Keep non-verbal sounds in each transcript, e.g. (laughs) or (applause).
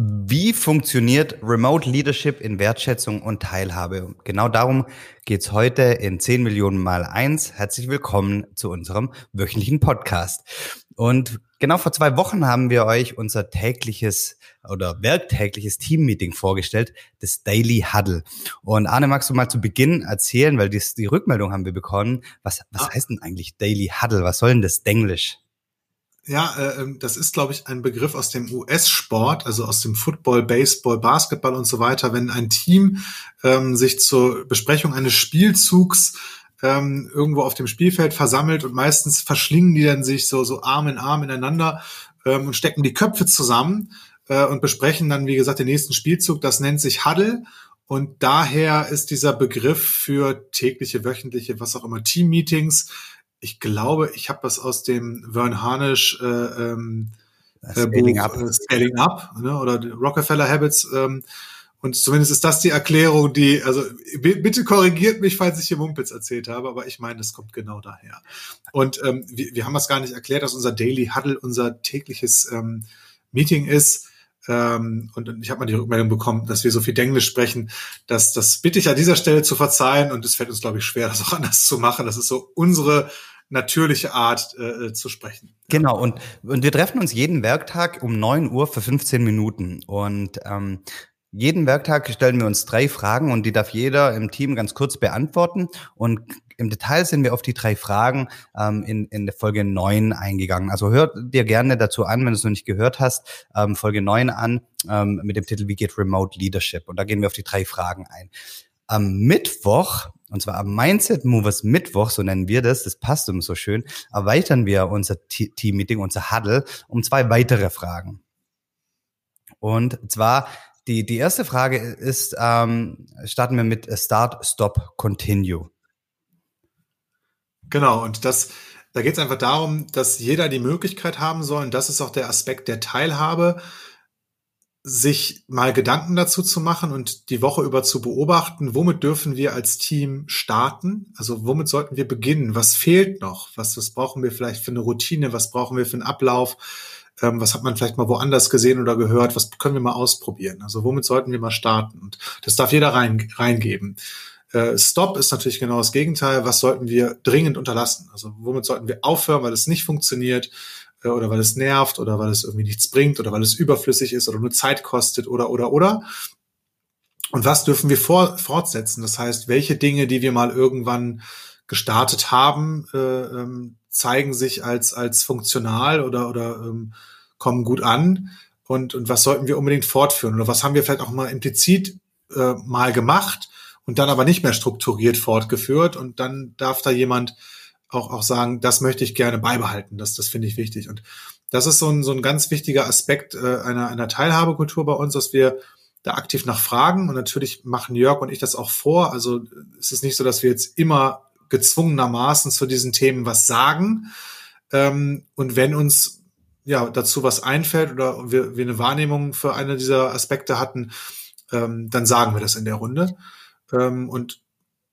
Wie funktioniert Remote Leadership in Wertschätzung und Teilhabe? Genau darum geht's heute in 10 Millionen mal eins. Herzlich willkommen zu unserem wöchentlichen Podcast. Und genau vor zwei Wochen haben wir euch unser tägliches oder werktägliches Teammeeting vorgestellt, das Daily Huddle. Und Arne, magst du mal zu Beginn erzählen, weil die, die Rückmeldung haben wir bekommen. Was, was ah. heißt denn eigentlich Daily Huddle? Was soll denn das Denglisch? Ja, äh, ähm, das ist, glaube ich, ein Begriff aus dem US-Sport, also aus dem Football, Baseball, Basketball und so weiter. Wenn ein Team ähm, sich zur Besprechung eines Spielzugs ähm, irgendwo auf dem Spielfeld versammelt und meistens verschlingen die dann sich so, so Arm in Arm ineinander ähm, und stecken die Köpfe zusammen äh, und besprechen dann, wie gesagt, den nächsten Spielzug. Das nennt sich Huddle. Und daher ist dieser Begriff für tägliche, wöchentliche, was auch immer, Team-Meetings ich glaube, ich habe das aus dem Vern Harnish äh, ähm, äh, Scaling Buch, Up, äh, Scaling Up ne, oder Rockefeller Habits. Ähm, und zumindest ist das die Erklärung, die, also bitte korrigiert mich, falls ich hier Mumpitz erzählt habe, aber ich meine, das kommt genau daher. Und ähm, wir, wir haben das gar nicht erklärt, dass unser Daily Huddle unser tägliches ähm, Meeting ist. Ähm, und ich habe mal die Rückmeldung bekommen, dass wir so viel Englisch sprechen. dass das bitte ich an dieser Stelle zu verzeihen und es fällt uns, glaube ich, schwer, (laughs) das auch anders zu machen. Das ist so unsere natürliche Art äh, äh, zu sprechen. Genau, und, und wir treffen uns jeden Werktag um neun Uhr für 15 Minuten. Und ähm, jeden Werktag stellen wir uns drei Fragen und die darf jeder im Team ganz kurz beantworten. Und im Detail sind wir auf die drei Fragen ähm, in, in der Folge neun eingegangen. Also hört dir gerne dazu an, wenn du es noch nicht gehört hast, ähm, Folge neun an ähm, mit dem Titel Wie geht Remote Leadership? Und da gehen wir auf die drei Fragen ein. Am Mittwoch und zwar am Mindset Movers Mittwoch, so nennen wir das, das passt uns so schön, erweitern wir unser Team-Meeting, unser Huddle um zwei weitere Fragen. Und zwar die, die erste Frage ist, ähm, starten wir mit Start, Stop, Continue. Genau, und das, da geht es einfach darum, dass jeder die Möglichkeit haben soll, und das ist auch der Aspekt der Teilhabe, sich mal Gedanken dazu zu machen und die Woche über zu beobachten, womit dürfen wir als Team starten? Also womit sollten wir beginnen? Was fehlt noch? Was, was brauchen wir vielleicht für eine Routine? Was brauchen wir für einen Ablauf? Ähm, was hat man vielleicht mal woanders gesehen oder gehört? Was können wir mal ausprobieren? Also womit sollten wir mal starten? Und das darf jeder rein, reingeben. Äh, Stop ist natürlich genau das Gegenteil. Was sollten wir dringend unterlassen? Also womit sollten wir aufhören, weil es nicht funktioniert? Äh, oder weil es nervt oder weil es irgendwie nichts bringt oder weil es überflüssig ist oder nur Zeit kostet oder oder oder. Und was dürfen wir vor, fortsetzen? Das heißt, welche Dinge, die wir mal irgendwann gestartet haben, äh, ähm, zeigen sich als als funktional oder oder ähm, kommen gut an und und was sollten wir unbedingt fortführen oder was haben wir vielleicht auch mal implizit äh, mal gemacht und dann aber nicht mehr strukturiert fortgeführt und dann darf da jemand auch, auch sagen, das möchte ich gerne beibehalten. Das, das finde ich wichtig. Und das ist so ein, so ein ganz wichtiger Aspekt äh, einer, einer Teilhabekultur bei uns, dass wir da aktiv nach fragen. Und natürlich machen Jörg und ich das auch vor. Also es ist nicht so, dass wir jetzt immer gezwungenermaßen zu diesen Themen was sagen. Ähm, und wenn uns ja dazu was einfällt oder wir, wir eine Wahrnehmung für eine dieser Aspekte hatten, ähm, dann sagen wir das in der Runde. Ähm, und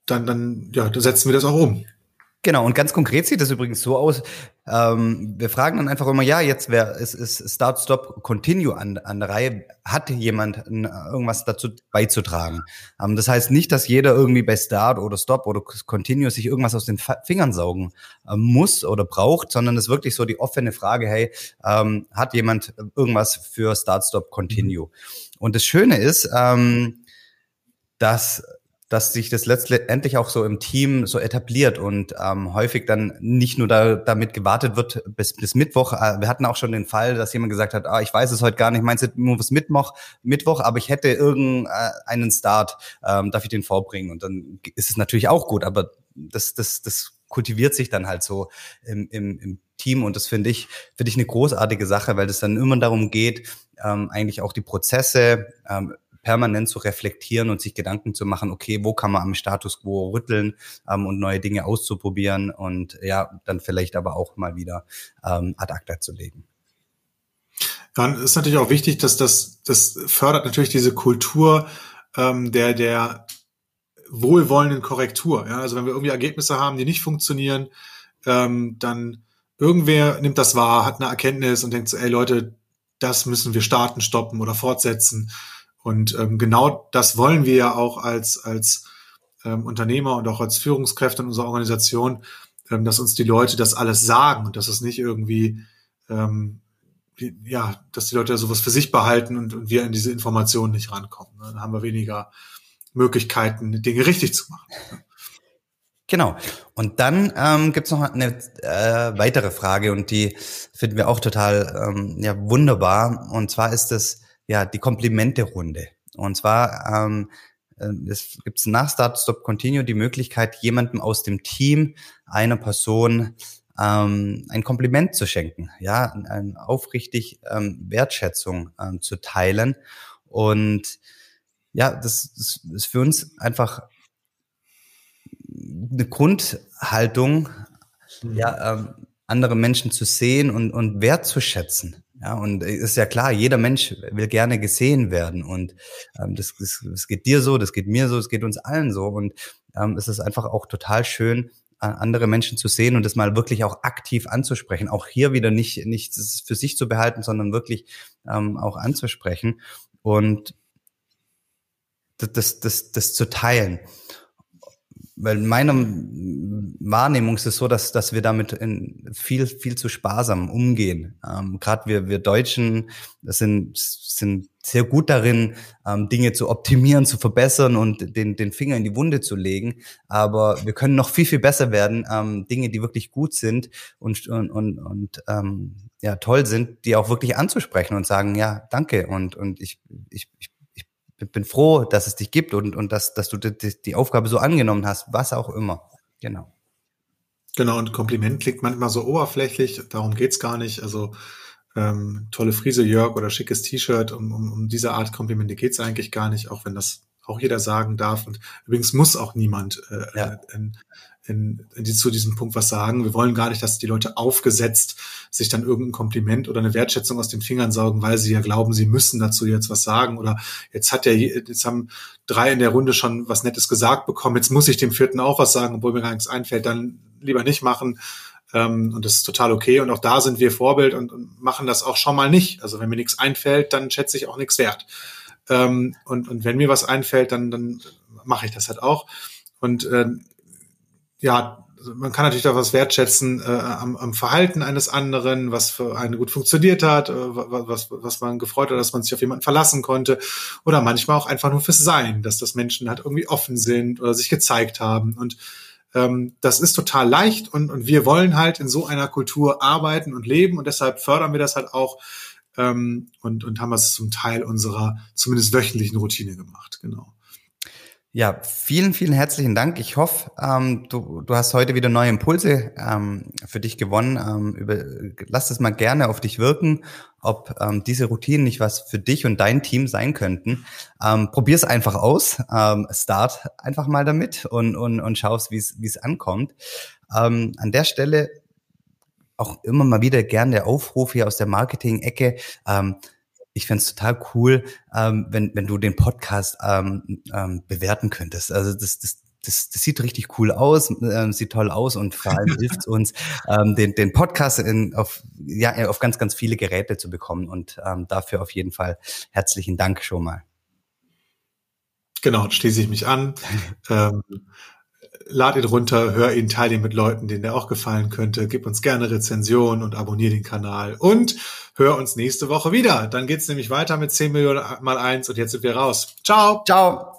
dann, dann, ja, dann setzen wir das auch um. Genau, und ganz konkret sieht das übrigens so aus. Ähm, wir fragen dann einfach immer, ja, jetzt wäre es ist Start, Stop, Continue an, an der Reihe. Hat jemand irgendwas dazu beizutragen? Ähm, das heißt nicht, dass jeder irgendwie bei Start oder Stop oder Continue sich irgendwas aus den Fingern saugen äh, muss oder braucht, sondern es ist wirklich so die offene Frage, hey, ähm, hat jemand irgendwas für Start, Stop, Continue? Und das Schöne ist, ähm, dass dass sich das letztendlich auch so im Team so etabliert und ähm, häufig dann nicht nur da, damit gewartet wird bis, bis Mittwoch. Äh, wir hatten auch schon den Fall, dass jemand gesagt hat, ah, ich weiß es heute gar nicht, meinst du nur bis Mittwoch, Mittwoch, aber ich hätte irgendeinen Start, ähm, darf ich den vorbringen? Und dann ist es natürlich auch gut, aber das, das, das kultiviert sich dann halt so im, im, im Team und das finde ich, finde ich eine großartige Sache, weil es dann immer darum geht, ähm, eigentlich auch die Prozesse ähm, permanent zu reflektieren und sich Gedanken zu machen, okay, wo kann man am Status quo rütteln ähm, und neue Dinge auszuprobieren und ja, dann vielleicht aber auch mal wieder ähm, ad acta zu legen. Dann ist natürlich auch wichtig, dass das, das fördert natürlich diese Kultur ähm, der, der wohlwollenden Korrektur. Ja? Also wenn wir irgendwie Ergebnisse haben, die nicht funktionieren, ähm, dann irgendwer nimmt das wahr, hat eine Erkenntnis und denkt so, ey Leute, das müssen wir starten, stoppen oder fortsetzen. Und ähm, genau das wollen wir ja auch als, als ähm, Unternehmer und auch als Führungskräfte in unserer Organisation, ähm, dass uns die Leute das alles sagen und dass es nicht irgendwie, ähm, wie, ja, dass die Leute sowas für sich behalten und, und wir in diese Informationen nicht rankommen. Ne? Dann haben wir weniger Möglichkeiten, Dinge richtig zu machen. Genau. Und dann ähm, gibt es noch eine äh, weitere Frage und die finden wir auch total ähm, ja, wunderbar. Und zwar ist es ja die Komplimente-Runde. Und zwar ähm, äh, es gibt nach Start Stop Continue die Möglichkeit, jemandem aus dem Team, einer Person ähm, ein Kompliment zu schenken, ja, ein, aufrichtig ähm, Wertschätzung ähm, zu teilen. Und ja, das, das ist für uns einfach eine Grundhaltung, mhm. ja, ähm, andere Menschen zu sehen und, und wertzuschätzen. Ja, und ist ja klar, jeder Mensch will gerne gesehen werden. Und ähm, das, das, das geht dir so, das geht mir so, das geht uns allen so. Und ähm, es ist einfach auch total schön, andere Menschen zu sehen und das mal wirklich auch aktiv anzusprechen. Auch hier wieder nicht, nicht für sich zu behalten, sondern wirklich ähm, auch anzusprechen und das, das, das, das zu teilen weil in meiner Wahrnehmung ist es so, dass, dass wir damit in viel, viel zu sparsam umgehen. Ähm, Gerade wir, wir Deutschen sind, sind sehr gut darin, ähm, Dinge zu optimieren, zu verbessern und den, den Finger in die Wunde zu legen. Aber wir können noch viel, viel besser werden, ähm, Dinge, die wirklich gut sind und, und, und, und ähm, ja, toll sind, die auch wirklich anzusprechen und sagen, ja, danke und, und ich, ich, ich bin froh, dass es dich gibt und, und dass, dass du die, die Aufgabe so angenommen hast, was auch immer. Genau. Genau, und Kompliment klingt manchmal so oberflächlich, darum geht's gar nicht. Also ähm, tolle Frise, Jörg oder schickes T-Shirt, um, um, um diese Art Komplimente geht's eigentlich gar nicht, auch wenn das auch jeder sagen darf. Und übrigens muss auch niemand äh, ja. in, in, in die, zu diesem Punkt was sagen. Wir wollen gar nicht, dass die Leute aufgesetzt sich dann irgendein Kompliment oder eine Wertschätzung aus den Fingern saugen, weil sie ja glauben, sie müssen dazu jetzt was sagen oder jetzt hat ja jetzt haben drei in der Runde schon was Nettes gesagt bekommen, jetzt muss ich dem vierten auch was sagen, obwohl mir gar nichts einfällt, dann lieber nicht machen. Ähm, und das ist total okay. Und auch da sind wir Vorbild und, und machen das auch schon mal nicht. Also wenn mir nichts einfällt, dann schätze ich auch nichts wert. Ähm, und, und wenn mir was einfällt, dann, dann mache ich das halt auch. Und äh, ja, man kann natürlich da was wertschätzen äh, am, am Verhalten eines anderen, was für einen gut funktioniert hat, äh, was, was man gefreut hat, dass man sich auf jemanden verlassen konnte. Oder manchmal auch einfach nur fürs Sein, dass das Menschen halt irgendwie offen sind oder sich gezeigt haben. Und ähm, das ist total leicht und, und wir wollen halt in so einer Kultur arbeiten und leben und deshalb fördern wir das halt auch ähm, und, und haben es zum Teil unserer zumindest wöchentlichen Routine gemacht. Genau. Ja, vielen, vielen herzlichen Dank. Ich hoffe, ähm, du, du hast heute wieder neue Impulse ähm, für dich gewonnen. Ähm, über, lass es mal gerne auf dich wirken, ob ähm, diese Routinen nicht was für dich und dein Team sein könnten. Ähm, Probier es einfach aus. Ähm, start einfach mal damit und, und, und schaust, wie es ankommt. Ähm, an der Stelle auch immer mal wieder gern der Aufruf hier aus der Marketing-Ecke. Ähm, ich fände total cool, ähm, wenn, wenn du den Podcast ähm, ähm, bewerten könntest. Also das, das, das, das sieht richtig cool aus, äh, sieht toll aus und vor allem (laughs) hilft uns, ähm, den, den Podcast in, auf, ja, auf ganz, ganz viele Geräte zu bekommen. Und ähm, dafür auf jeden Fall herzlichen Dank schon mal. Genau, schließe ich mich an. ähm, (laughs) lad ihn runter, hör ihn, teile ihn mit Leuten, denen der auch gefallen könnte. Gib uns gerne Rezension und abonniere den Kanal. Und hör uns nächste Woche wieder. Dann geht's nämlich weiter mit 10 Millionen mal eins und jetzt sind wir raus. Ciao. Ciao.